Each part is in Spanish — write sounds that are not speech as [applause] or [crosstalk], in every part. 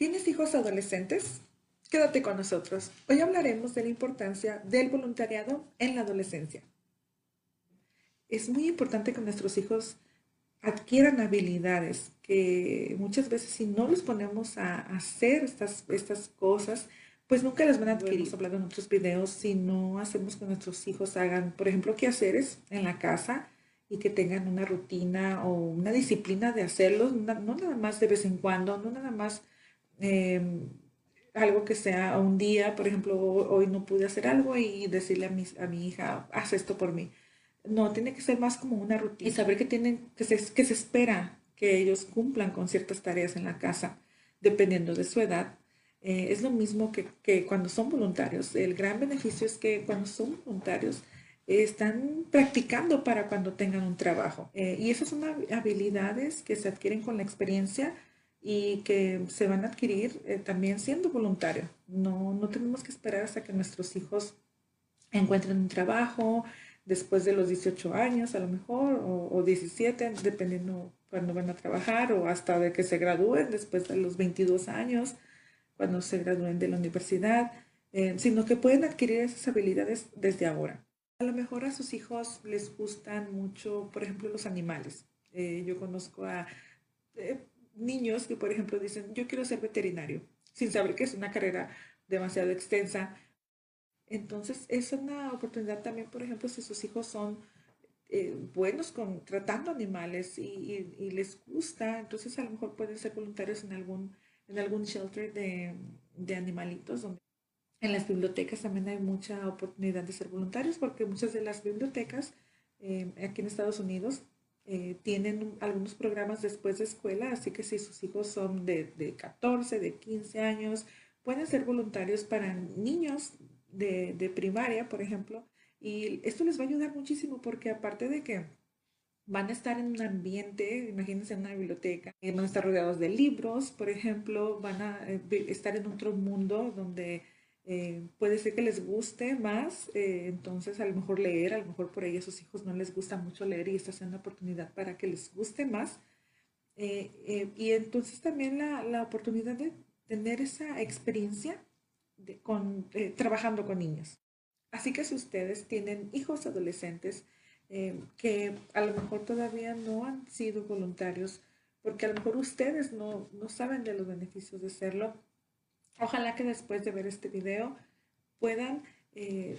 ¿Tienes hijos adolescentes? Quédate con nosotros. Hoy hablaremos de la importancia del voluntariado en la adolescencia. Es muy importante que nuestros hijos adquieran habilidades que muchas veces si no los ponemos a hacer estas, estas cosas, pues nunca las van a adquirir. Hemos hablado en otros videos, si no hacemos que nuestros hijos hagan, por ejemplo, quehaceres en la casa y que tengan una rutina o una disciplina de hacerlos, no nada más de vez en cuando, no nada más Em, algo que sea un día, por ejemplo, hoy no pude hacer algo y decirle a mi, a mi hija, haz esto por mí. No, tiene que ser más como una rutina y saber que, tienen, que, se, que se espera que ellos cumplan con ciertas tareas en la casa, dependiendo de su edad. Eh, es lo mismo que, que, cuando son voluntarios. El gran beneficio es que cuando son voluntarios están practicando para cuando tengan un trabajo. Eh, y esas son habilidades que se adquieren con la experiencia y que se van a adquirir eh, también siendo voluntarios. No, no tenemos que esperar hasta que nuestros hijos encuentren un trabajo después de los 18 años a lo mejor o, o 17, dependiendo cuando van a trabajar o hasta de que se gradúen después de los 22 años, cuando se gradúen de la universidad, eh, sino que pueden adquirir esas habilidades desde ahora. A lo mejor a sus hijos les gustan mucho, por ejemplo, los animales. Eh, yo conozco a niños que, por ejemplo, dicen, yo quiero ser veterinario, sin saber que es una carrera demasiado extensa. Entonces, es una oportunidad también, por ejemplo, si sus hijos son eh, buenos con tratando animales y, les gusta, entonces a lo mejor pueden ser voluntarios en algún, en algún shelter de, de animalitos. Donde en las bibliotecas también hay mucha oportunidad de ser voluntarios porque muchas de las bibliotecas eh, aquí en Estados Unidos eh, tienen algunos programas después de escuela, así que si sus hijos son de, de 14, de 15 años, pueden ser voluntarios para niños de, de, primaria, por ejemplo. Y esto les va a ayudar muchísimo porque aparte de que van a estar en un ambiente, imagínense en una biblioteca, van a estar rodeados de libros, por ejemplo, van a eh, estar en otro mundo donde eh, puede ser que les guste más, eh, entonces a lo mejor leer, a lo mejor por ahí a sus hijos no les gusta mucho leer y esta es una oportunidad para que les guste más. Eh, y entonces también la, la, oportunidad de tener esa experiencia de, con, trabajando con niños. Así que si ustedes tienen hijos adolescentes que a lo mejor todavía no han sido voluntarios, porque a lo mejor ustedes no, no saben de los beneficios de serlo, Ojalá que después de ver este video puedan eh,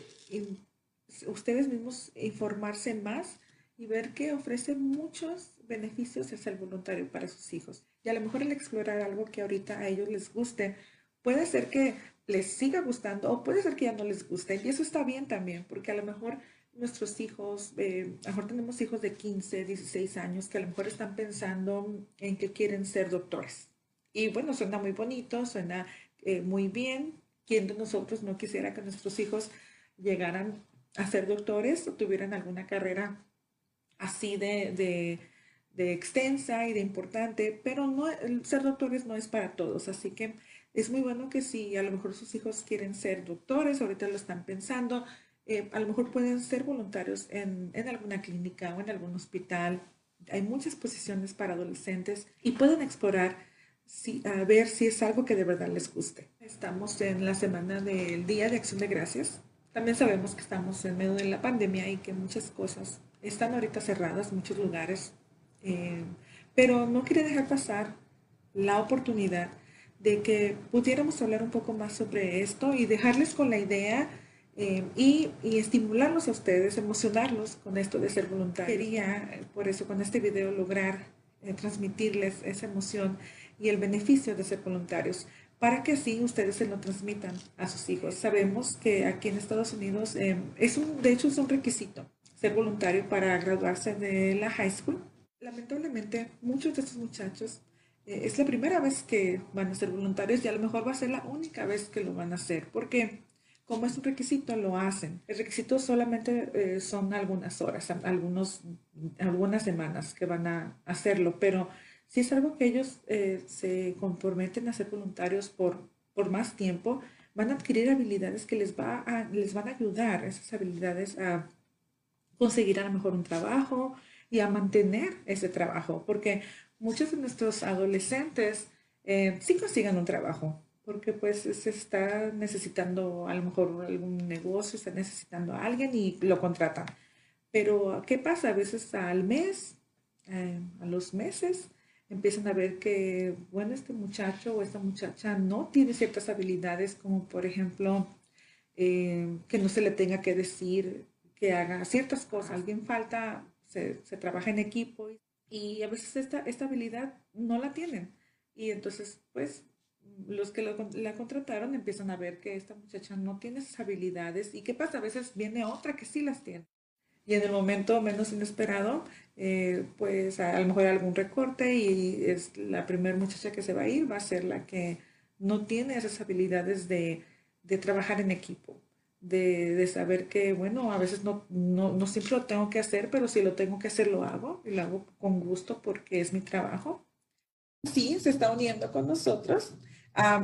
ustedes mismos informarse más y ver que ofrece muchos beneficios el voluntario para sus hijos. Y a lo mejor el explorar algo que ahorita a ellos les guste, puede ser que les siga gustando o puede ser que ya no les guste. Y eso está bien también, porque a lo mejor nuestros hijos, eh, a lo mejor tenemos hijos de 15, 16 años que a lo mejor están pensando en que quieren ser doctores. Y bueno, suena muy bonito, suena eh, muy bien. ¿Quién de nosotros no quisiera que nuestros hijos llegaran a ser doctores o tuvieran alguna carrera así de, extensa y de importante? Pero no, ser doctores no es para todos, así que es muy bueno que si a lo mejor sus hijos quieren ser doctores, ahorita lo están pensando, eh, a lo mejor pueden ser voluntarios en, en, alguna clínica o en algún hospital. Hay muchas posiciones para adolescentes y pueden explorar a ver si es algo que de verdad les guste. Estamos en la semana del Día de Acción de Gracias. También sabemos que estamos en medio de la pandemia y que muchas cosas están ahorita cerradas, muchos lugares. Eh, pero no quería dejar pasar la oportunidad de que pudiéramos hablar un poco más sobre esto y dejarles con la idea eh, y, y, estimularlos a ustedes, emocionarlos con esto de ser voluntarios. Quería, eh, por eso, con este video lograr transmitirles esa emoción y el beneficio de ser voluntarios para que así ustedes se lo transmitan a sus hijos. Sabemos que aquí en Estados Unidos eh, es un, de hecho es un requisito ser voluntario para graduarse de la high school. Lamentablemente muchos de estos muchachos eh, es la primera vez que van a ser voluntarios y a lo mejor va a ser la única vez que lo van a hacer porque como es un requisito lo hacen. El requisito solamente eh, son algunas horas, algunos, algunas semanas que van a hacerlo, pero si es algo que ellos eh, se comprometen a ser voluntarios por, por más tiempo, van a adquirir habilidades que les, va a, les van a ayudar, esas habilidades a conseguir a lo mejor un trabajo y a mantener ese trabajo, porque muchos de nuestros adolescentes eh, sí consigan un trabajo, porque pues se está necesitando a lo mejor algún negocio, está necesitando a alguien y lo contratan. Pero ¿qué pasa? A veces al mes, eh, a los meses, empiezan a ver que, bueno, este muchacho o esta muchacha no tiene ciertas habilidades como por ejemplo eh, que no se le tenga que decir que haga ciertas cosas. Alguien falta, se, trabaja en equipo y a veces esta, esta habilidad no la tienen. Y entonces, pues, los que la contrataron empiezan a ver que esta muchacha no tiene esas habilidades. ¿Y qué pasa? A veces viene otra que sí las tiene. Y en el momento menos inesperado, eh, pues a, lo mejor algún recorte y es la primera muchacha que se va a ir, va a ser la que no tiene esas habilidades de, de trabajar en equipo, de, de, saber que, bueno, a veces no, no, no, siempre lo tengo que hacer, pero si lo tengo que hacer, lo hago y lo hago con gusto porque es mi trabajo. Sí, se está uniendo con nosotros.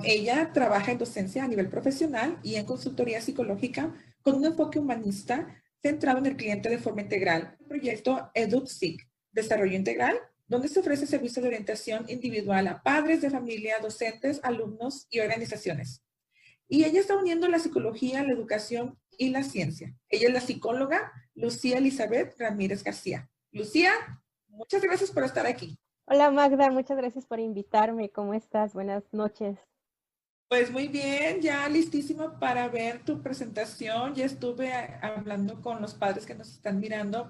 ella trabaja en docencia a nivel profesional y en consultoría psicológica con un enfoque humanista centrado en el cliente de forma integral. El proyecto EduPSIC, Desarrollo Integral, donde se ofrece servicio de orientación individual a padres de familia, docentes, alumnos y organizaciones. Y ella está uniendo la psicología, la educación y la ciencia. Ella es la psicóloga Lucía Elizabeth Ramírez García. Lucía, muchas gracias por estar aquí. Hola Magda, muchas gracias por invitarme. ¿Cómo estás? Buenas noches. Pues muy bien, ya listísimo para ver tu presentación. Ya estuve hablando con los padres que nos están mirando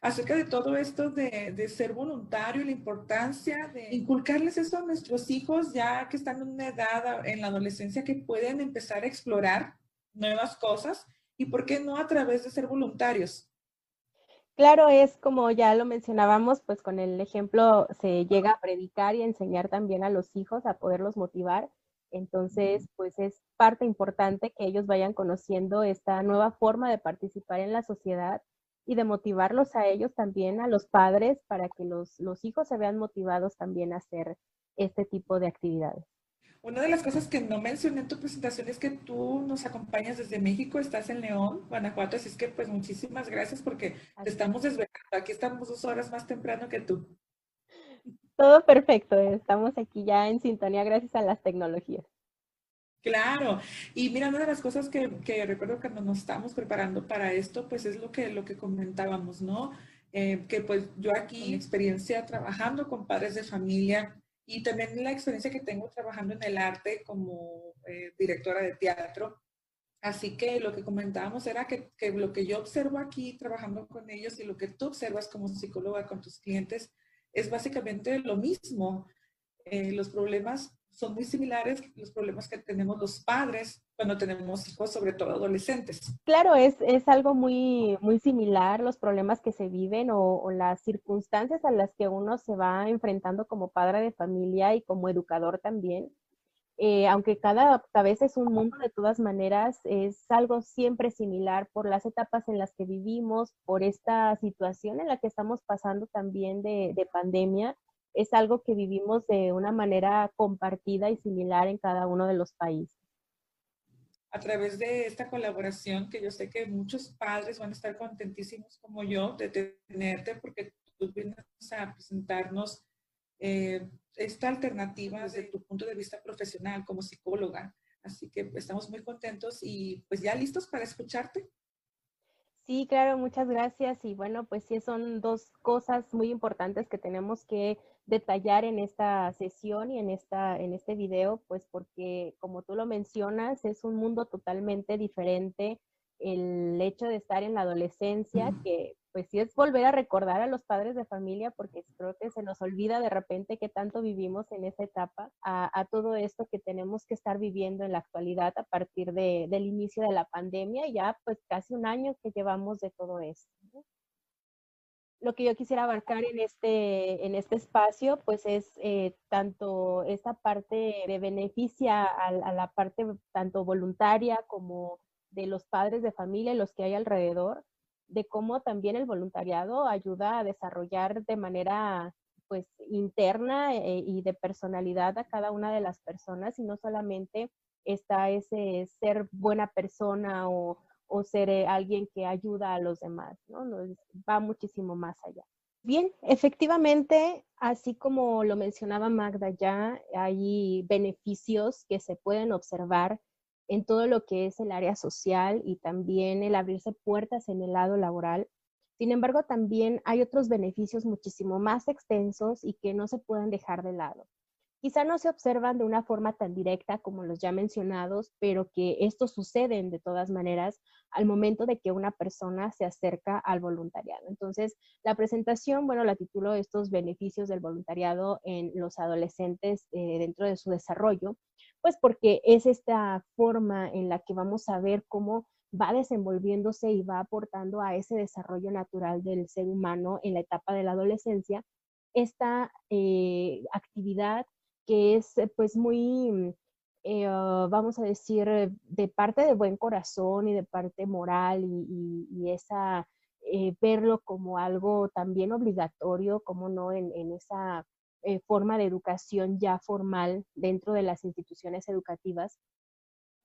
acerca de todo esto de, ser voluntario, la importancia de inculcarles eso a nuestros hijos ya que están en una edad en la adolescencia que pueden empezar a explorar nuevas cosas y por qué no a través de ser voluntarios. Claro, es como ya lo mencionábamos, pues con el ejemplo se llega a predicar y enseñar también a los hijos a poderlos motivar. Entonces, pues es parte importante que ellos vayan conociendo esta nueva forma de participar en la sociedad y de motivarlos a ellos también, a los padres, para que los, los hijos se vean motivados también a hacer este tipo de actividades. Una de las cosas que no mencioné en tu presentación es que tú nos acompañas desde México, estás en León, Guanajuato, así es que pues muchísimas gracias porque te estamos desvelando. Aquí estamos dos horas más temprano que tú. Todo perfecto, estamos aquí ya en sintonía gracias a las tecnologías. Claro, y mira, una de las cosas que, que, recuerdo cuando nos estábamos preparando para esto, pues es lo que, lo que comentábamos, ¿no? Eh, que pues yo aquí, mi experiencia trabajando con padres de familia y también la experiencia que tengo trabajando en el arte como eh, directora de teatro. Así que lo que comentábamos era que, que, lo que yo observo aquí trabajando con ellos y lo que tú observas como psicóloga con tus clientes es básicamente lo mismo. Eh, los problemas son muy similares los problemas que tenemos los padres cuando tenemos hijos, sobre todo adolescentes. Claro, es, es algo muy, muy similar los problemas que se viven o, las circunstancias a las que uno se va enfrentando como padre de familia y como educador también. Eh, aunque cada cabeza es un mundo, de todas maneras es algo siempre similar por las etapas en las que vivimos, por esta situación en la que estamos pasando también de, de pandemia es algo que vivimos de una manera compartida y similar en cada uno de los países. A través de esta colaboración, que yo sé que muchos padres van a estar contentísimos como yo de tenerte, porque tú vienes a presentarnos eh, esta alternativa desde tu punto de vista profesional como psicóloga. Así que estamos muy contentos y pues ya listos para escucharte. Sí, claro, muchas gracias. Y bueno, pues sí, son dos cosas muy importantes que tenemos que detallar en esta sesión y en, esta, en este video, pues porque como tú lo mencionas, es un mundo totalmente diferente el hecho de estar en la adolescencia, que pues sí es volver a recordar a los padres de familia, porque creo que se nos olvida de repente que tanto vivimos en esa etapa, a, todo esto que tenemos que estar viviendo en la actualidad a partir de, del inicio de la pandemia, ya pues casi un año que llevamos de todo esto lo que yo quisiera abarcar en este, en este espacio, pues es eh, tanto esta parte de beneficia a, la parte tanto voluntaria como de los padres de familia y los que hay alrededor, de cómo también el voluntariado ayuda a desarrollar de manera pues interna eh, y de personalidad a cada una de las personas y no solamente está ese ser buena persona o, o ser eh, alguien que ayuda a los demás, ¿no? Va muchísimo más allá. Bien, efectivamente, así como lo mencionaba Magda ya, hay beneficios que se pueden observar en todo lo que es el área social y también el abrirse puertas en el lado laboral. Sin embargo, también hay otros beneficios muchísimo más extensos y que no se pueden dejar de lado quizá no se observan de una forma tan directa como los ya mencionados, pero que estos suceden de todas maneras al momento de que una persona se acerca al voluntariado. Entonces, la presentación, bueno, la titulo estos beneficios del voluntariado en los adolescentes eh, dentro de su desarrollo, pues porque es esta forma en la que vamos a ver cómo va desenvolviéndose y va aportando a ese desarrollo natural del ser humano en la etapa de la adolescencia esta eh, actividad que es eh, pues muy, eh, ah, vamos a decir, de parte de buen corazón y de parte moral y, esa, verlo como algo también obligatorio, como no, en, esa forma de educación ya formal dentro de las instituciones educativas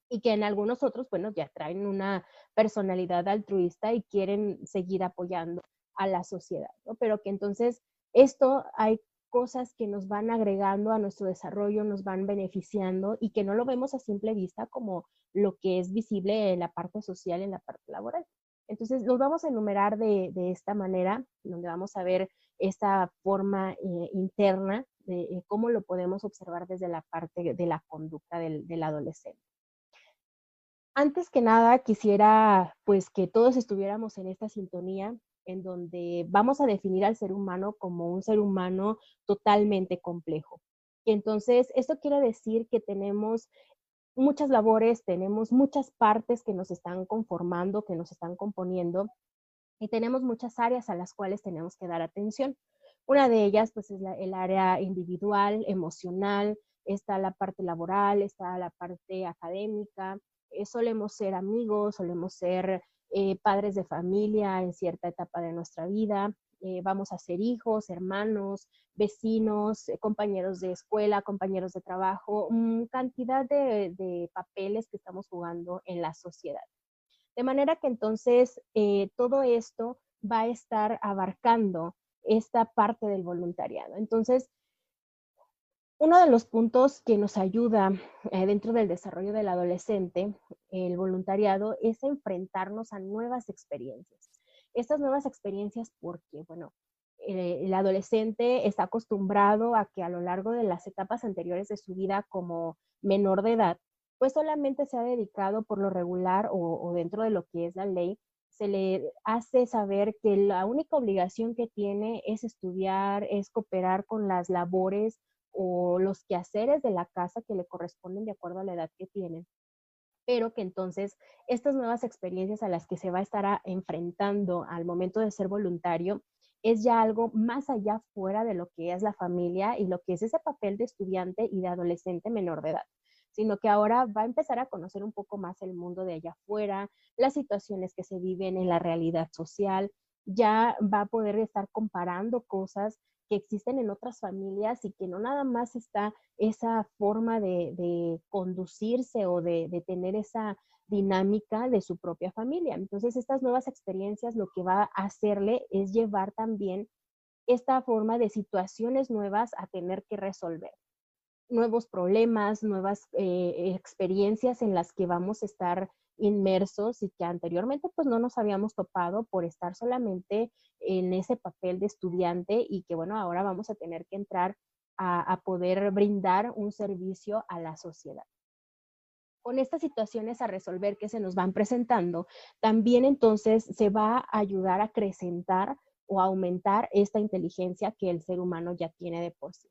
y que en algunos otros, bueno, ya traen una personalidad altruista y quieren seguir apoyando a la sociedad, ¿no? Pero que entonces esto hay cosas que nos van agregando a nuestro desarrollo, nos van beneficiando y que no lo vemos a simple vista como lo que es visible en la parte social, en la parte laboral. Entonces, los vamos a enumerar de, esta manera, donde vamos a ver esta forma eh, interna de eh, cómo lo podemos observar desde la parte de la conducta del, del adolescente. Antes que nada, quisiera pues que todos estuviéramos en esta sintonía en donde vamos a definir al ser humano como un ser humano totalmente complejo. Entonces, esto quiere decir que tenemos muchas labores, tenemos muchas partes que nos están conformando, que nos están componiendo, y tenemos muchas áreas a las cuales tenemos que dar atención. Una de ellas, pues, es el área individual, emocional, está la parte laboral, está la parte académica, eh, solemos ser amigos, solemos ser eh, padres de familia en cierta etapa de nuestra vida, eh, vamos a ser hijos, hermanos, vecinos, eh, compañeros de escuela, compañeros de trabajo, mm, cantidad de, papeles que estamos jugando en la sociedad. De manera que entonces todo esto va a estar abarcando esta parte del voluntariado. Entonces, uno de los puntos que nos ayuda eh, dentro del desarrollo del adolescente, el voluntariado, es enfrentarnos a nuevas experiencias. Estas nuevas experiencias porque, bueno, eh, el adolescente está acostumbrado a que a lo largo de las etapas anteriores de su vida como menor de edad, pues solamente se ha dedicado por lo regular o, o dentro de lo que es la ley, se le hace saber que la única obligación que tiene es estudiar, es cooperar con las labores o los quehaceres de la casa que le corresponden de acuerdo a la edad que tienen pero que entonces estas nuevas experiencias a las que se va a estar enfrentando al momento de ser voluntario es ya algo más allá fuera de lo que es la familia y lo que es ese papel de estudiante y de adolescente menor de edad, sino que ahora va a empezar a conocer un poco más el mundo de allá afuera, las situaciones que se viven en la realidad social, ya va a poder estar comparando cosas que existen en otras familias y que no nada más está esa forma de, conducirse o de, tener esa dinámica de su propia familia. Entonces, estas nuevas experiencias lo que va a hacerle es llevar también esta forma de situaciones nuevas a tener que resolver nuevos problemas, nuevas eh, experiencias en las que vamos a estar inmersos y que anteriormente pues no nos habíamos topado por estar solamente en ese papel de estudiante y que bueno, ahora vamos a tener que entrar a, poder brindar un servicio a la sociedad con estas situaciones a resolver que se nos van presentando, también entonces se va a ayudar a acrecentar o aumentar esta inteligencia que el ser humano ya tiene de por sí.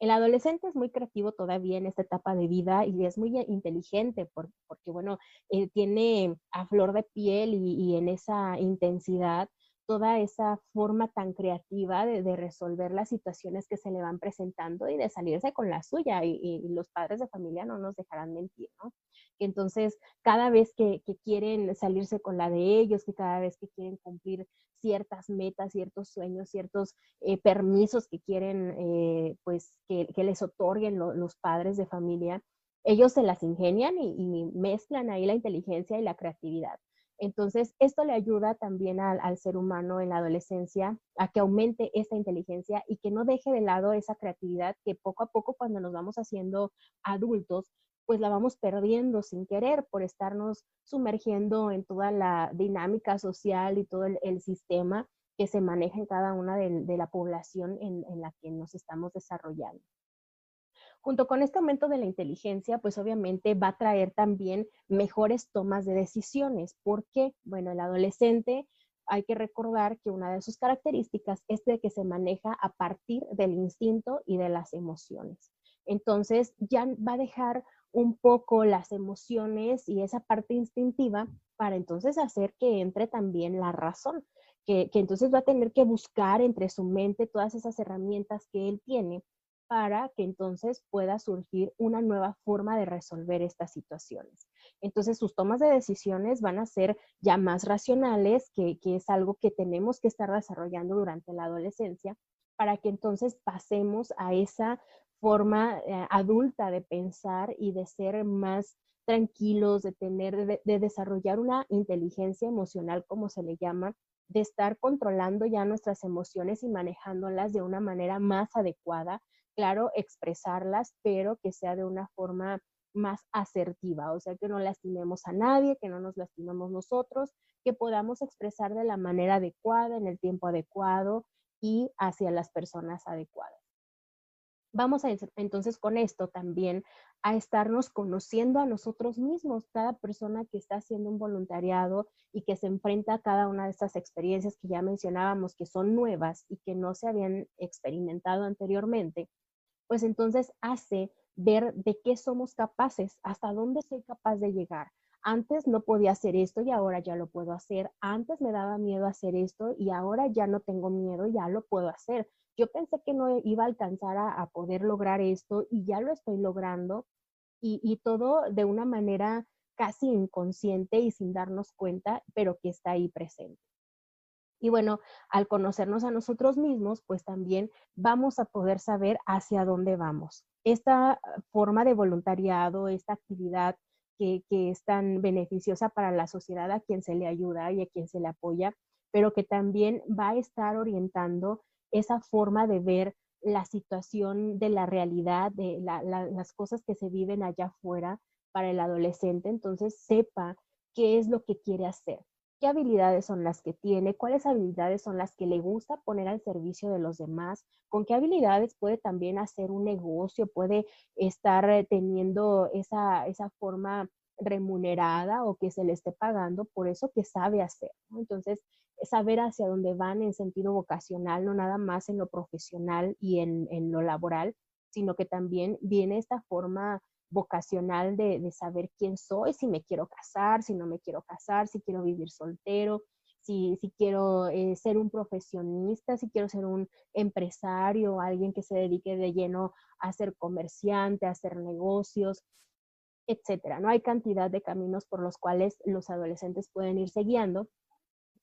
El adolescente es muy creativo todavía en esta etapa de vida y es muy inteligente porque, bueno, eh, tiene a flor de piel y, en esa intensidad toda esa forma tan creativa de, resolver las situaciones que se le van presentando y de salirse con la suya. Y, los padres de familia no nos dejarán mentir, ¿no? entonces, cada vez que, quieren salirse con la de ellos, que cada vez que quieren cumplir ciertas metas, ciertos sueños, ciertos eh, permisos que quieren, eh, pues, que, les otorguen los padres de familia, ellos se las ingenian y, mezclan ahí la inteligencia y la creatividad. Entonces, esto le ayuda también al, ser humano en la adolescencia a que aumente esta inteligencia y que no deje de lado esa creatividad que poco a poco cuando nos vamos haciendo adultos, pues la vamos perdiendo sin querer por estarnos sumergiendo en toda la dinámica social y todo el, sistema que se maneja en cada una de, la población en la que nos estamos desarrollando. Junto con este aumento de la inteligencia, pues obviamente va a traer también mejores tomas de decisiones. ¿Por qué? Bueno, el adolescente hay que recordar que una de sus características es de que se maneja a partir del instinto y de las emociones. Entonces ya va a dejar un poco las emociones y esa parte instintiva para entonces hacer que entre también la razón, que, entonces va a tener que buscar entre su mente todas esas herramientas que él tiene para que entonces pueda surgir una nueva forma de resolver estas situaciones. Entonces sus tomas de decisiones van a ser ya más racionales, que, es algo que tenemos que estar desarrollando durante la adolescencia, para que entonces pasemos a esa forma eh, adulta de pensar y de ser más tranquilos, de tener, de, desarrollar una inteligencia emocional, como se le llama, de estar controlando ya nuestras emociones y manejándolas de una manera más adecuada, claro, expresarlas, pero que sea de una forma más asertiva, o sea, que no lastimemos a nadie, que no nos lastimemos nosotros, que podamos expresar de la manera adecuada, en el tiempo adecuado y hacia las personas adecuadas. Vamos a entonces con esto también a estarnos conociendo a nosotros mismos, cada persona que está haciendo un voluntariado y que se enfrenta a cada una de estas experiencias que ya mencionábamos que son nuevas y que no se habían experimentado anteriormente, pues entonces hace ver de qué somos capaces, hasta dónde soy capaz de llegar. Antes no podía hacer esto y ahora ya lo puedo hacer. Antes me daba miedo hacer esto y ahora ya no tengo miedo, ya lo puedo hacer yo pensé que no iba a alcanzar a, poder lograr esto y ya lo estoy logrando y, todo de una manera casi inconsciente y sin darnos cuenta, pero que está ahí presente. Y bueno, al conocernos a nosotros mismos, pues también vamos a poder saber hacia dónde vamos. Esta forma de voluntariado, esta actividad que, que, es tan beneficiosa para la sociedad a quien se le ayuda y a quien se le apoya, pero que también va a estar orientando esa forma de ver la situación de la realidad, de las cosas que se viven allá afuera para el adolescente, entonces sepa qué es lo que quiere hacer, qué habilidades son las que tiene, cuáles habilidades son las que le gusta poner al servicio de los demás, con qué habilidades puede también hacer un negocio, puede estar teniendo esa, esa forma remunerada o que se le esté pagando por eso que sabe hacer. Entonces, saber hacia dónde van en sentido vocacional, no nada más en lo profesional y en, lo laboral, sino que también viene esta forma vocacional de, saber quién soy, si me quiero casar, si no me quiero casar, si quiero vivir soltero, si, si quiero eh, ser un profesionista, si quiero ser un empresario, alguien que se dedique de lleno a ser comerciante, a hacer negocios, etcétera. No hay cantidad de caminos por los cuales los adolescentes pueden irse guiando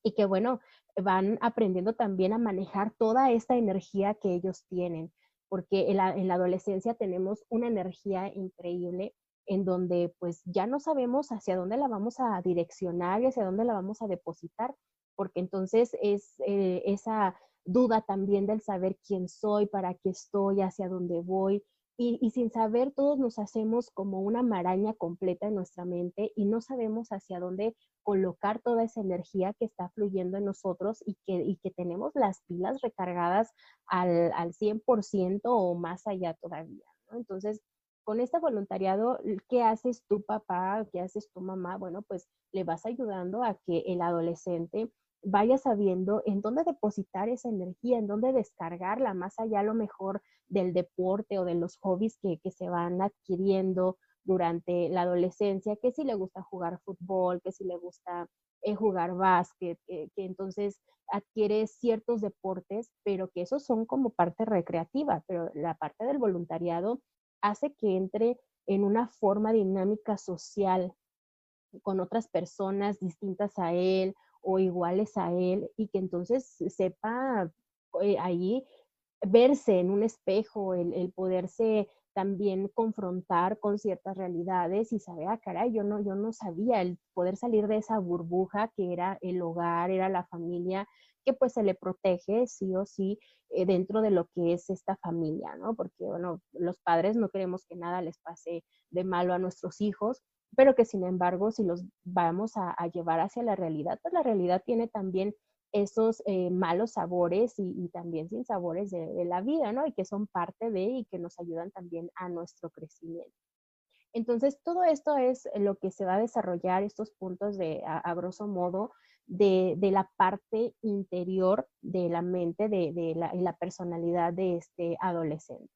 y que bueno, van aprendiendo también a manejar toda esta energía que ellos tienen, porque en la, adolescencia tenemos una energía increíble en donde pues ya no sabemos hacia dónde la vamos a direccionar y hacia dónde la vamos a depositar, porque entonces es eh, esa duda también del saber quién soy, para qué estoy, hacia dónde voy, y, sin saber, todos nos hacemos como una maraña completa en nuestra mente y no sabemos hacia dónde colocar toda esa energía que está fluyendo en nosotros y que, y que tenemos las pilas recargadas al, al 100% o más allá todavía. Entonces, con este voluntariado, ¿qué haces tu papá? ¿Qué haces tu mamá? Bueno, pues le vas ayudando a que el adolescente vaya sabiendo en dónde depositar esa energía, en dónde descargarla, más allá a lo mejor del deporte o de los hobbies que, se van adquiriendo durante la adolescencia, que si le gusta jugar fútbol, que si le gusta eh, jugar básquet, que entonces adquiere ciertos deportes, pero que esos son como parte recreativa, pero la parte del voluntariado hace que entre en una forma dinámica social con otras personas distintas a él o iguales a él y que entonces sepa eh, ahí verse en un espejo, el, poderse también confrontar con ciertas realidades y saber, ah, caray, yo no, yo no sabía el poder salir de esa burbuja que era el hogar, era la familia, que pues se le protege sí o sí eh, dentro de lo que es esta familia, ¿no? Porque, bueno, los padres no queremos que nada les pase de malo a nuestros hijos, pero que sin embargo, si los vamos a, llevar hacia la realidad, pues la realidad tiene también esos eh, malos sabores y, también sin sabores de, la vida, ¿no? Y que son parte de y que nos ayudan también a nuestro crecimiento. Entonces, todo esto es lo que se va a desarrollar, estos puntos de, a, grosso modo, de, la parte interior de la mente, de, la, la personalidad de este adolescente.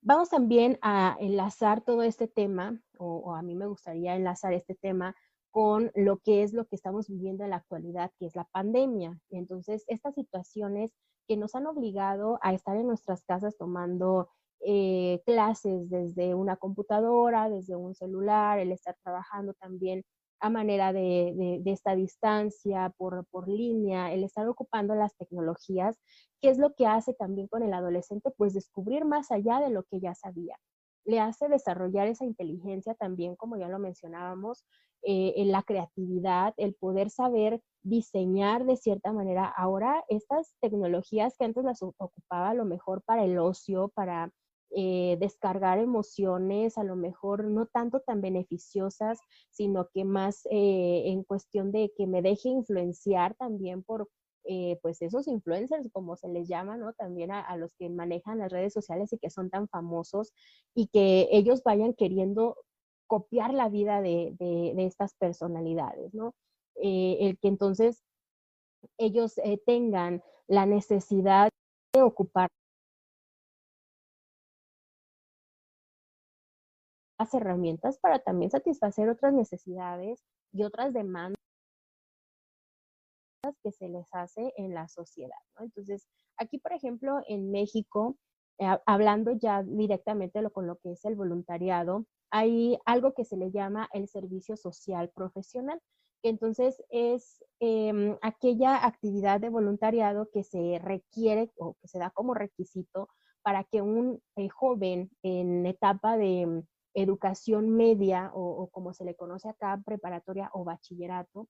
Vamos también a enlazar todo este tema, o, a mí me gustaría enlazar este tema con lo que es lo que estamos viviendo en la actualidad, que es la pandemia. Entonces, estas situaciones que nos han obligado a estar en nuestras casas tomando eh, clases desde una computadora, desde un celular, el estar trabajando también a manera de, esta distancia, por, línea, el estar ocupando las tecnologías, ¿qué es lo que hace también con el adolescente? Pues descubrir más allá de lo que ya sabía. Le hace desarrollar esa inteligencia también, como ya lo mencionábamos, eh, en la creatividad, el poder saber diseñar de cierta manera. Ahora, estas tecnologías que antes las ocupaba lo mejor para el ocio, para eh, descargar emociones, a lo mejor no tanto tan beneficiosas, sino que más eh, en cuestión de que me deje influenciar también por eh, pues esos influencers, como se les llama, ¿no? También a, los que manejan las redes sociales y que son tan famosos y que ellos vayan queriendo copiar la vida de, de estas personalidades, ¿no? el que entonces ellos tengan la necesidad de ocupar herramientas para también satisfacer otras necesidades y otras demandas que se les hace en la sociedad. Entonces, aquí, por ejemplo, en México, hablando ya directamente con lo que es el voluntariado, hay algo que se le llama el servicio social profesional, que entonces es em, aquella actividad de voluntariado que se requiere o que se da como requisito para que un eh, joven en etapa de educación media o, como se le conoce acá, preparatoria o bachillerato,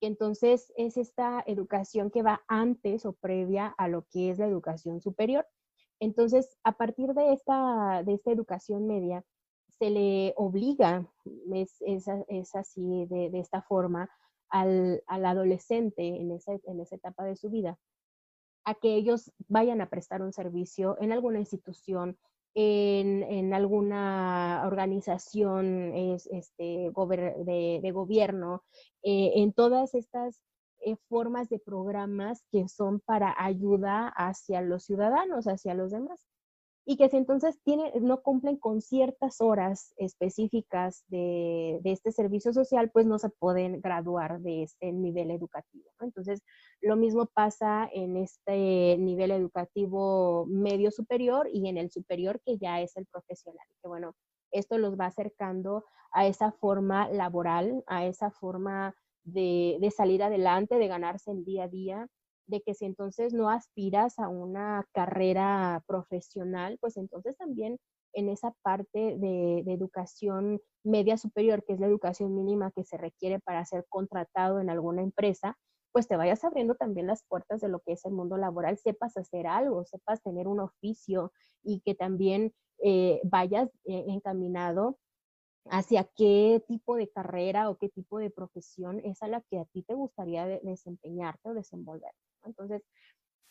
que entonces es esta educación que va antes o previa a lo que es la educación superior. Entonces, a partir de esta, de esta educación media, se le obliga, es, es, así de, de, esta forma, al, al adolescente en esa, en esa etapa de su vida, a que ellos vayan a prestar un servicio en alguna institución en, alguna organización este, de, gobierno, eh, en todas estas eh, formas de programas que son para ayuda hacia los ciudadanos, hacia los demás y que si entonces tiene, no cumplen con ciertas horas específicas de, de, este servicio social, pues no se pueden graduar de este nivel educativo. Entonces, lo mismo pasa en este nivel educativo medio superior y en el superior que ya es el profesional. Que bueno, esto los va acercando a esa forma laboral, a esa forma de, de salir adelante, de ganarse el día a día de que si entonces no aspiras a una carrera profesional, pues entonces también en esa parte de, educación media superior, que es la educación mínima que se requiere para ser contratado en alguna empresa, pues te vayas abriendo también las puertas de lo que es el mundo laboral, sepas hacer algo, sepas tener un oficio y que también eh, vayas eh, encaminado hacia qué tipo de carrera o qué tipo de profesión es a la que a ti te gustaría desempeñarte o desenvolver. Entonces,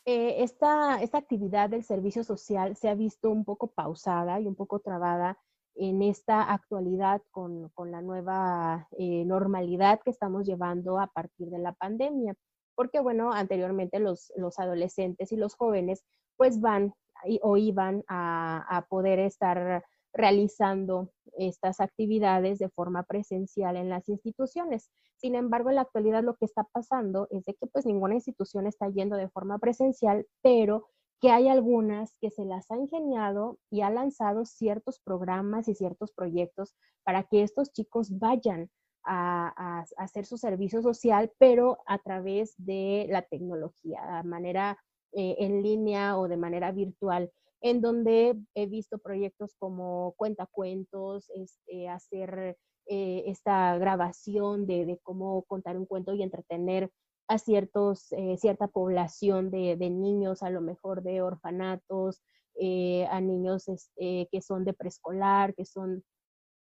eh, esta, esta actividad del servicio social se ha visto un poco pausada y un poco trabada en esta actualidad con, con la nueva eh, normalidad que estamos llevando a partir de la pandemia. Porque, bueno, anteriormente los, los adolescentes y los jóvenes pues van o iban a, a poder estar realizando estas actividades de forma presencial en las instituciones. Sin embargo, en la actualidad lo que está pasando es de que pues ninguna institución está yendo de forma presencial, pero que hay algunas que se las ha ingeniado y ha lanzado ciertos programas y ciertos proyectos para que estos chicos vayan a, hacer su servicio social, pero a través de la tecnología, de manera eh, en línea o de manera virtual. En donde he visto proyectos como cuentacuentos, este, hacer eh, esta grabación de, cómo contar un cuento y entretener a eh, cierta población de, niños, a lo mejor de orfanatos, eh, a niños este, que son de preescolar, que son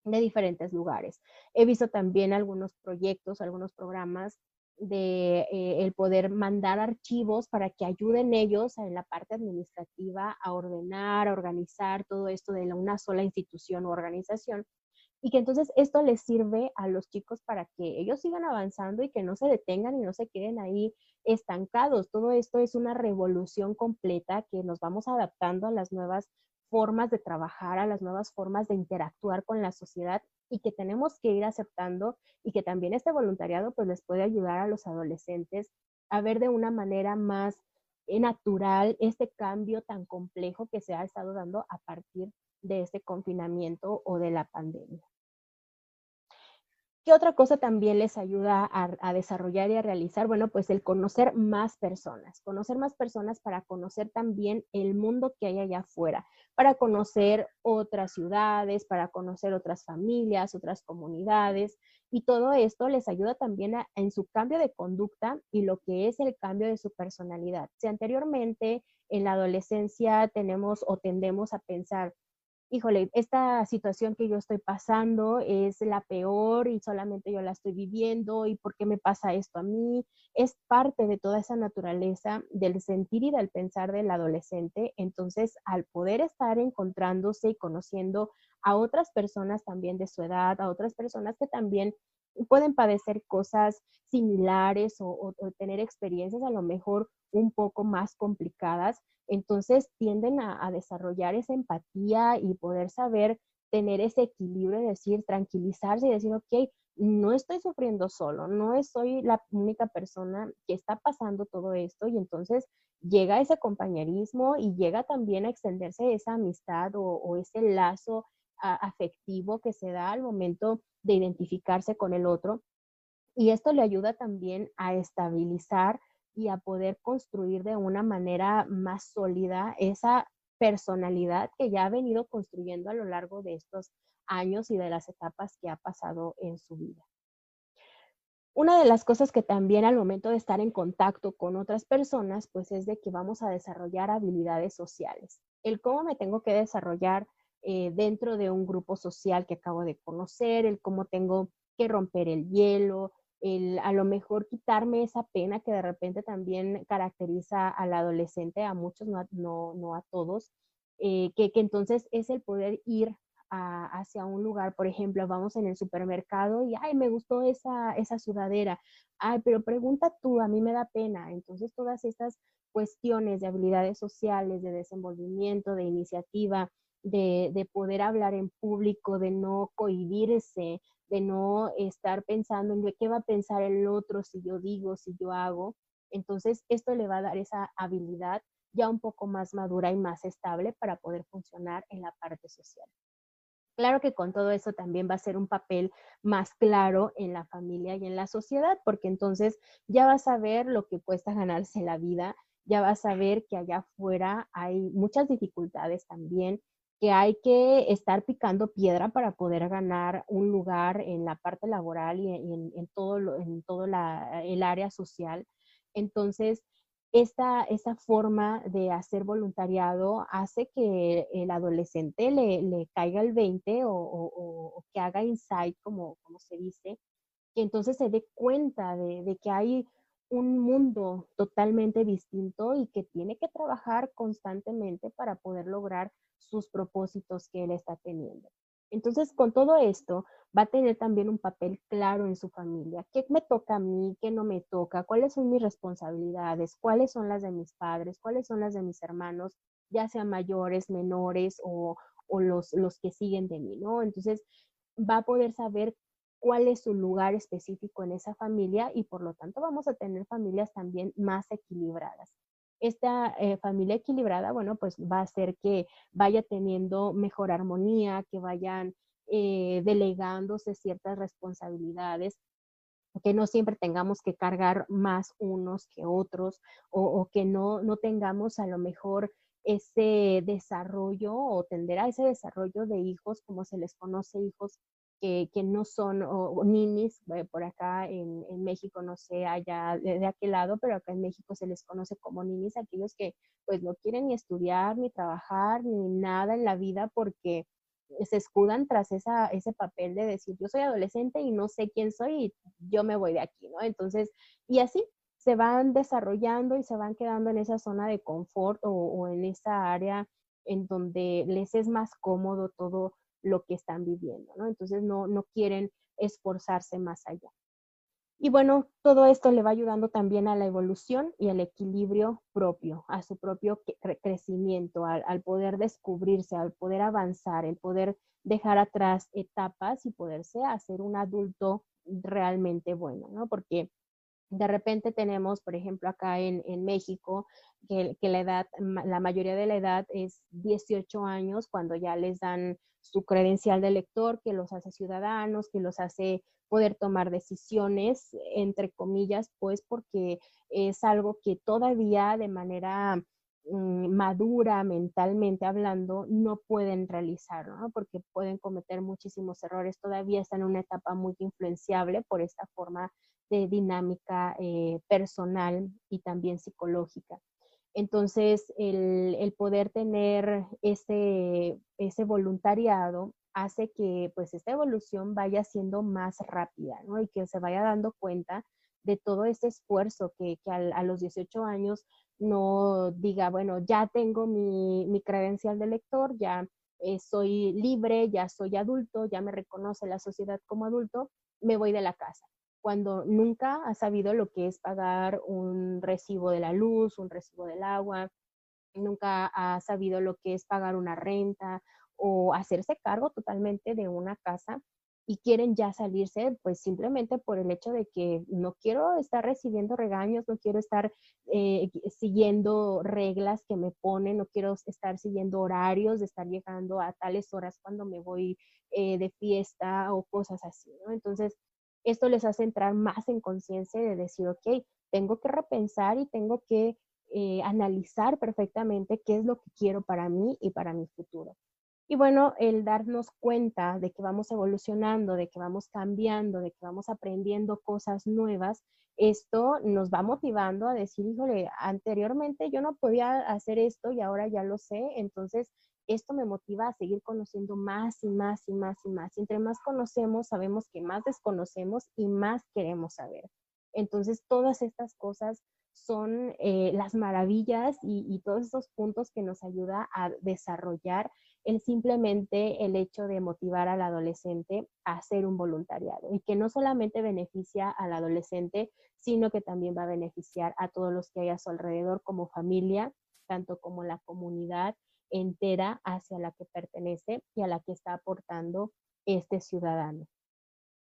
de diferentes lugares. He visto también algunos proyectos, algunos programas de el poder mandar archivos para que ayuden ellos en la parte administrativa a ordenar, a organizar todo esto de una sola institución u organización y que entonces esto les sirve a los chicos para que ellos sigan avanzando y que no se detengan y no se queden ahí estancados. Todo esto es una revolución completa que nos vamos adaptando a las nuevas formas de trabajar, a las nuevas formas de interactuar con la sociedad y que tenemos que ir aceptando y que también este voluntariado pues les puede ayudar a los adolescentes a ver de una manera más eh, natural este cambio tan complejo que se ha estado dando a partir de este confinamiento o de la pandemia. ¿Qué otra cosa también les ayuda a, desarrollar y a realizar? Bueno, pues el conocer más personas, conocer más personas para conocer también el mundo que hay allá afuera, para conocer otras ciudades, para conocer otras familias, otras comunidades. Y todo esto les ayuda también en su cambio de conducta y lo que es el cambio de su personalidad. Si anteriormente en la adolescencia tenemos o tendemos a pensar, híjole, esta situación que yo estoy pasando es la peor y solamente yo la estoy viviendo y por qué me pasa esto a mí, es parte de toda esa naturaleza del sentir y del pensar del adolescente. Entonces, al poder estar encontrándose y conociendo a otras personas también de su edad, a otras personas que también pueden padecer cosas similares o, tener experiencias a lo mejor un poco más complicadas, entonces tienden a, desarrollar esa empatía y poder saber tener ese equilibrio, decir, tranquilizarse y decir, ok, no estoy sufriendo solo, no soy la única persona que está pasando todo esto y entonces llega ese compañerismo y llega también a extenderse esa amistad o, ese lazo afectivo que se da al momento de identificarse con el otro. Y esto le ayuda también a estabilizar y a poder construir de una manera más sólida esa personalidad que ya ha venido construyendo a lo largo de estos años y de las etapas que ha pasado en su vida. Una de las cosas que también al momento de estar en contacto con otras personas, pues es de que vamos a desarrollar habilidades sociales. El cómo me tengo que desarrollar eh, dentro de un grupo social que acabo de conocer, el cómo tengo que romper el hielo, el a lo mejor quitarme esa pena que de repente también caracteriza al adolescente, a muchos, no, a todos, eh, que, entonces es el poder ir hacia un lugar, por ejemplo, vamos en el supermercado y, ay, me gustó esa, esa sudadera, ay, pero pregunta tú, a mí me da pena. Entonces todas estas cuestiones de habilidades sociales, de desenvolvimiento, de iniciativa, de, de poder hablar en público, de no cohibirse, de no estar pensando en qué va a pensar el otro si yo digo, si yo hago. Entonces, esto le va a dar esa habilidad ya un poco más madura y más estable para poder funcionar en la parte social. Claro que con todo eso también va a ser un papel más claro en la familia y en la sociedad, porque entonces ya vas a ver lo que cuesta ganarse la vida, ya vas a ver que allá afuera hay muchas dificultades también, que hay que estar picando piedra para poder ganar un lugar en la parte laboral y en, todo, en todo el área social. Entonces, esta, esta forma de hacer voluntariado hace que el adolescente le, caiga el 20 o, que haga insight, como, como se dice, que entonces se dé cuenta de, de que hay un mundo totalmente distinto y que tiene que trabajar constantemente para poder lograr sus propósitos que él está teniendo. Entonces, con todo esto, va a tener también un papel claro en su familia. ¿Qué me toca a mí? ¿Qué no me toca? ¿Cuáles son mis responsabilidades? ¿Cuáles son las de mis padres? ¿Cuáles son las de mis hermanos? Ya sean mayores, menores o, los, los que siguen de mí, ¿no? Entonces, va a poder saber cuál es su lugar específico en esa familia y por lo tanto vamos a tener familias también más equilibradas esta eh, familia equilibrada, bueno, pues va a hacer que vaya teniendo mejor armonía, que vayan eh, delegándose ciertas responsabilidades, que no siempre tengamos que cargar más unos que otros o, que no, no tengamos a lo mejor ese desarrollo o tender a ese desarrollo de hijos, como se les conoce, hijos que, no son o, ninis, eh, por acá en, México, no sé, allá de, de, aquel lado, pero acá en México se les conoce como ninis, aquellos que pues no quieren ni estudiar, ni trabajar, ni nada en la vida porque se escudan tras esa, ese papel de decir, yo soy adolescente y no sé quién soy y yo me voy de aquí, ¿no? Entonces, y así se van desarrollando y se van quedando en esa zona de confort o, o en esa área en donde les es más cómodo todo lo que están viviendo, ¿no? Entonces no, no quieren esforzarse más allá. Y bueno, todo esto le va ayudando también a la evolución y al equilibrio propio, a su propio crecimiento, al, al, poder descubrirse, al poder avanzar, el poder dejar atrás etapas y poderse hacer un adulto realmente bueno, ¿no? Porque de repente tenemos, por ejemplo, acá en, en México, que, la edad, la mayoría de la edad es 18 años cuando ya les dan su credencial de lector que los hace ciudadanos, que los hace poder tomar decisiones, entre comillas, pues porque es algo que todavía de manera mm, madura mentalmente hablando no pueden realizar, ¿no? Porque pueden cometer muchísimos errores, todavía están en una etapa muy influenciable por esta forma de dinámica eh, personal y también psicológica. Entonces, el, poder tener ese, ese voluntariado hace que pues esta evolución vaya siendo más rápida, ¿no? Y que se vaya dando cuenta de todo ese esfuerzo que, que a, los 18 años no diga, bueno, ya tengo mi, mi credencial de lector, ya eh, soy libre, ya soy adulto, ya me reconoce la sociedad como adulto, me voy de la casa cuando nunca ha sabido lo que es pagar un recibo de la luz, un recibo del agua, nunca ha sabido lo que es pagar una renta o hacerse cargo totalmente de una casa y quieren ya salirse, pues simplemente por el hecho de que no quiero estar recibiendo regaños, no quiero estar eh, siguiendo reglas que me ponen, no quiero estar siguiendo horarios de estar llegando a tales horas cuando me voy eh, de fiesta o cosas así, ¿no? Entonces, esto les hace entrar más en conciencia de decir, ok, tengo que repensar y tengo que eh, analizar perfectamente qué es lo que quiero para mí y para mi futuro. Y bueno, el darnos cuenta de que vamos evolucionando, de que vamos cambiando, de que vamos aprendiendo cosas nuevas, esto nos va motivando a decir, híjole, anteriormente yo no podía hacer esto y ahora ya lo sé, entonces esto me motiva a seguir conociendo más y más y más y más. Y entre más conocemos, sabemos que más desconocemos y más queremos saber. Entonces, todas estas cosas son eh, las maravillas y, todos esos puntos que nos ayuda a desarrollar el simplemente el hecho de motivar al adolescente a hacer un voluntariado y que no solamente beneficia al adolescente, sino que también va a beneficiar a todos los que hay a su alrededor como familia, tanto como la comunidad entera hacia la que pertenece y a la que está aportando este ciudadano.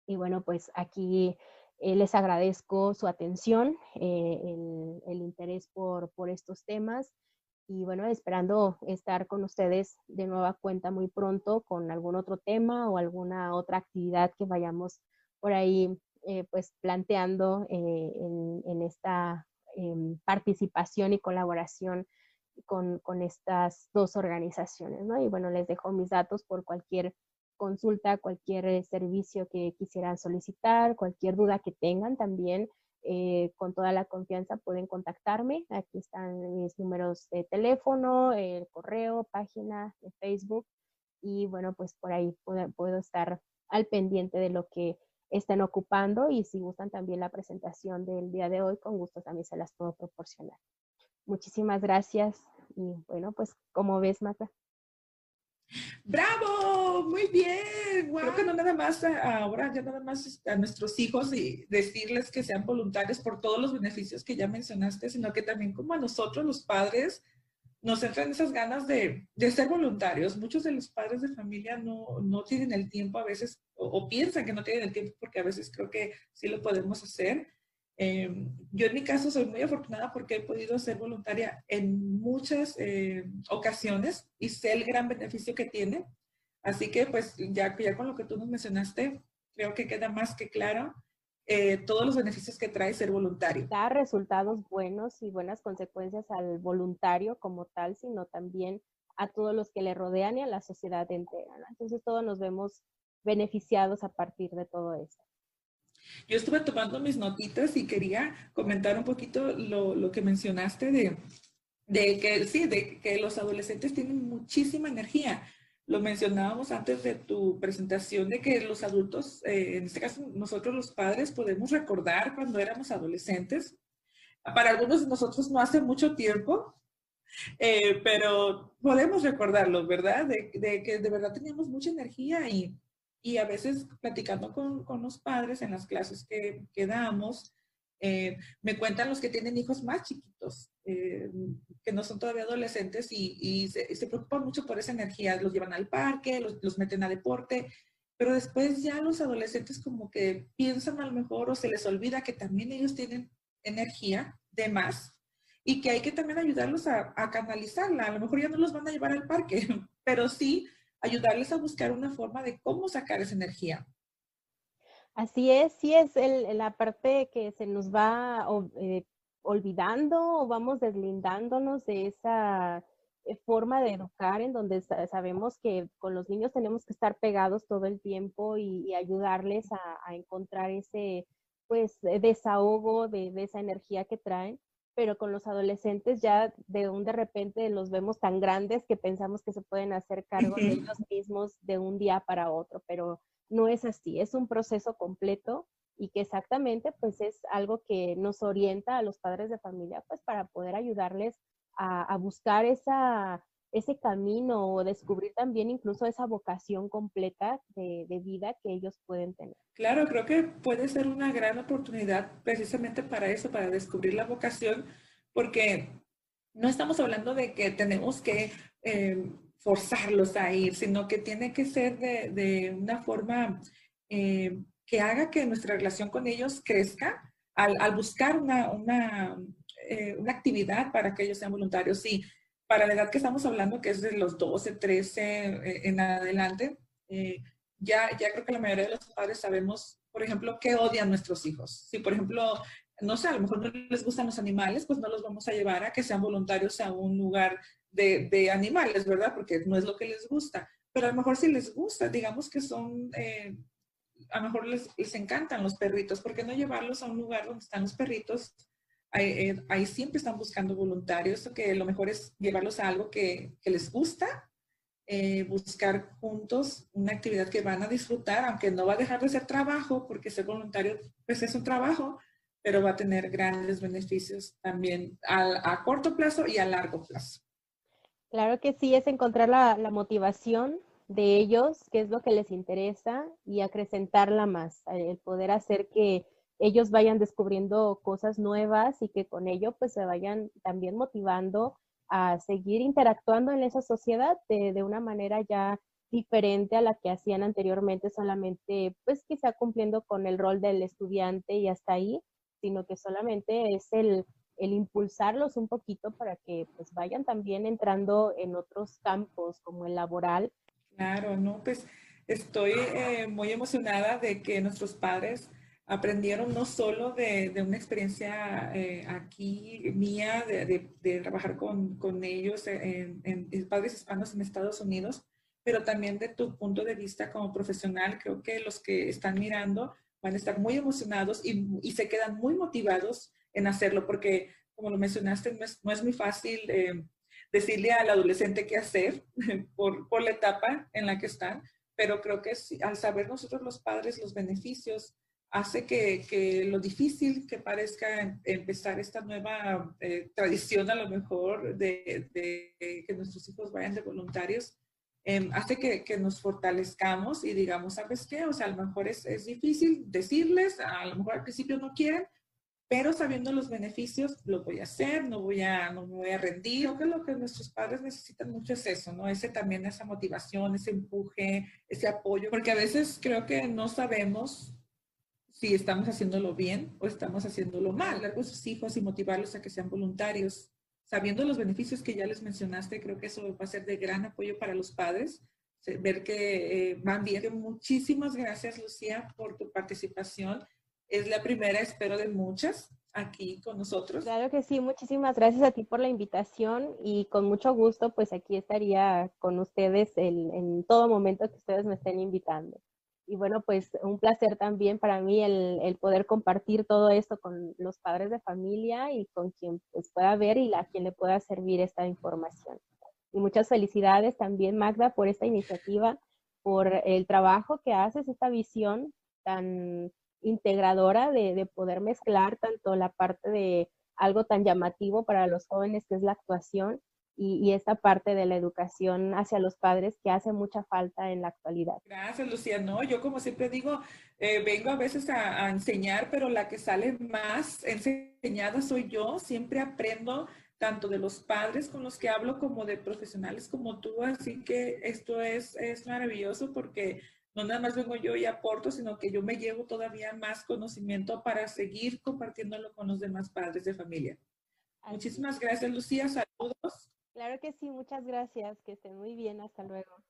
Y bueno, pues aquí eh, les agradezco su atención, eh, el, interés por, estos temas y bueno, esperando estar con ustedes de nueva cuenta muy pronto con algún otro tema o alguna otra actividad que vayamos por ahí eh, pues planteando en, en, esta em, participación y colaboración con, estas dos organizaciones, ¿no? Y bueno, les dejo mis datos por cualquier consulta, cualquier eh, servicio que quisieran solicitar, cualquier duda que tengan también, eh, con toda la confianza pueden contactarme. Aquí están mis números de teléfono, el correo, página de Facebook y bueno, pues por ahí puedo, puedo estar al pendiente de lo que estén ocupando y si gustan también la presentación del día de hoy, con gusto también se las puedo proporcionar. Muchísimas gracias y bueno, pues como ves, Mata. ¡Bravo! Muy bien. Creo que no nada más ahora, ya nada más a nuestros hijos y decirles que sean voluntarios por todos los beneficios que ya mencionaste, sino que también como a nosotros los padres nos entran esas ganas de, de ser voluntarios. Muchos de los padres de familia no, no tienen el tiempo a veces o, o, piensan que no tienen el tiempo porque a veces creo que sí lo podemos hacer eh, yo en mi caso soy muy afortunada porque he podido ser voluntaria en muchas eh, ocasiones y sé el gran beneficio que tiene. Así que pues ya, ya con lo que tú nos mencionaste, creo que queda más que claro eh, todos los beneficios que trae ser voluntario. Da resultados buenos y buenas consecuencias al voluntario como tal, sino también a todos los que le rodean y a la sociedad entera. Entonces todos nos vemos beneficiados a partir de todo esto. Yo estuve tomando mis notitas y quería comentar un poquito lo, lo que mencionaste de, de que sí, de que los adolescentes tienen muchísima energía. Lo mencionábamos antes de tu presentación de que los adultos, eh, en este caso nosotros los padres, podemos recordar cuando éramos adolescentes. Para algunos de nosotros no hace mucho tiempo, eh, pero podemos recordarlo, ¿verdad? De, de, que de verdad teníamos mucha energía y, y a veces platicando con, con, los padres en las clases que, que damos, eh, me cuentan los que tienen hijos más chiquitos, eh, que no son todavía adolescentes y, se, preocupan mucho por esa energía. Los llevan al parque, los, los, meten a deporte, pero después ya los adolescentes como que piensan a lo mejor o se les olvida que también ellos tienen energía de más y que hay que también ayudarlos a, a canalizarla. A lo mejor ya no los van a llevar al parque, [laughs] pero sí ayudarles a buscar una forma de cómo sacar esa energía. Así es, sí es el, la parte que se nos va eh, olvidando o vamos deslindándonos de esa eh, forma de educar en donde sabemos que con los niños tenemos que estar pegados todo el tiempo y, ayudarles a, encontrar ese pues desahogo de, de, esa energía que traen, pero con los adolescentes ya de un de repente los vemos tan grandes que pensamos que se pueden hacer cargo de ellos mismos de un día para otro, pero no es así, es un proceso completo y que exactamente pues es algo que nos orienta a los padres de familia pues para poder ayudarles a, a buscar esa, ese camino o descubrir también incluso esa vocación completa de, de, vida que ellos pueden tener. Claro, creo que puede ser una gran oportunidad precisamente para eso, para descubrir la vocación, porque no estamos hablando de que tenemos que eh, forzarlos a ir, sino que tiene que ser de, de una forma eh, que haga que nuestra relación con ellos crezca al, al buscar una, una, eh, una, actividad para que ellos sean voluntarios. Sí, para la edad que estamos hablando, que es de los 12, 13 eh, en adelante, eh, ya, ya creo que la mayoría de los padres sabemos, por ejemplo, qué odian nuestros hijos. Si, por ejemplo, no sé, a lo mejor no les gustan los animales, pues no los vamos a llevar a que sean voluntarios a un lugar de, de, animales, ¿verdad? Porque no es lo que les gusta. Pero a lo mejor si les gusta, digamos que son, eh, a lo mejor les, les, encantan los perritos, ¿por qué no llevarlos a un lugar donde están los perritos? Ahí, eh, ahí siempre están buscando voluntarios, que lo mejor es llevarlos a algo que, que les gusta, eh, buscar juntos una actividad que van a disfrutar, aunque no va a dejar de ser trabajo, porque ser voluntario pues es un trabajo, pero va a tener grandes beneficios también a, a corto plazo y a largo plazo. Claro que sí, es encontrar la, la, motivación de ellos, qué es lo que les interesa y acrecentarla más, el poder hacer que ellos vayan descubriendo cosas nuevas y que con ello pues se vayan también motivando a seguir interactuando en esa sociedad de, de una manera ya diferente a la que hacían anteriormente, solamente pues quizá cumpliendo con el rol del estudiante y hasta ahí, sino que solamente es el el impulsarlos un poquito para que pues vayan también entrando en otros campos como el laboral. Claro, no, pues estoy eh, muy emocionada de que nuestros padres aprendieron no solo de, de una experiencia eh, aquí mía, de, de, trabajar con, con ellos en, padres hispanos en Estados Unidos, pero también de tu punto de vista como profesional. Creo que los que están mirando van a estar muy emocionados y, y se quedan muy motivados en hacerlo, porque como lo mencionaste, no es, no es muy fácil eh, decirle al adolescente qué hacer [laughs] por, por, la etapa en la que están, pero creo que si, al saber nosotros los padres los beneficios, hace que, que lo difícil que parezca empezar esta nueva eh, tradición a lo mejor de, que nuestros hijos vayan de voluntarios, eh, hace que, que, nos fortalezcamos y digamos, ¿sabes qué? O sea, a lo mejor es, es difícil decirles, a lo mejor al principio no quieren, pero sabiendo los beneficios, lo voy a hacer, no voy a, no me voy a rendir. Creo que lo que nuestros padres necesitan mucho es eso, ¿no? Ese también, esa motivación, ese empuje, ese apoyo, porque a veces creo que no sabemos si estamos haciéndolo bien o estamos haciéndolo mal. Dar con sus hijos y motivarlos a que sean voluntarios, sabiendo los beneficios que ya les mencionaste, creo que eso va a ser de gran apoyo para los padres ver que eh, van bien. Muchísimas gracias, Lucía, por tu participación es la primera, espero, de muchas aquí con nosotros. Claro que sí, muchísimas gracias a ti por la invitación y con mucho gusto, pues aquí estaría con ustedes en todo momento que ustedes me estén invitando. Y bueno, pues un placer también para mí el, poder compartir todo esto con los padres de familia y con quien pues, pueda ver y a quien le pueda servir esta información. Y muchas felicidades también, Magda, por esta iniciativa, por el trabajo que haces, esta visión tan integradora de, de poder mezclar tanto la parte de algo tan llamativo para los jóvenes que es la actuación y, esta parte de la educación hacia los padres que hace mucha falta en la actualidad. Gracias, Lucía. No, yo como siempre digo, eh, vengo a veces a, enseñar, pero la que sale más enseñada soy yo. Siempre aprendo tanto de los padres con los que hablo como de profesionales como tú. Así que esto es, es maravilloso porque no nada más vengo yo y aporto, sino que yo me llevo todavía más conocimiento para seguir compartiéndolo con los demás padres de familia. Muchísimas gracias, Lucía. Saludos. Claro que sí, muchas gracias. Que estén muy bien. Hasta luego.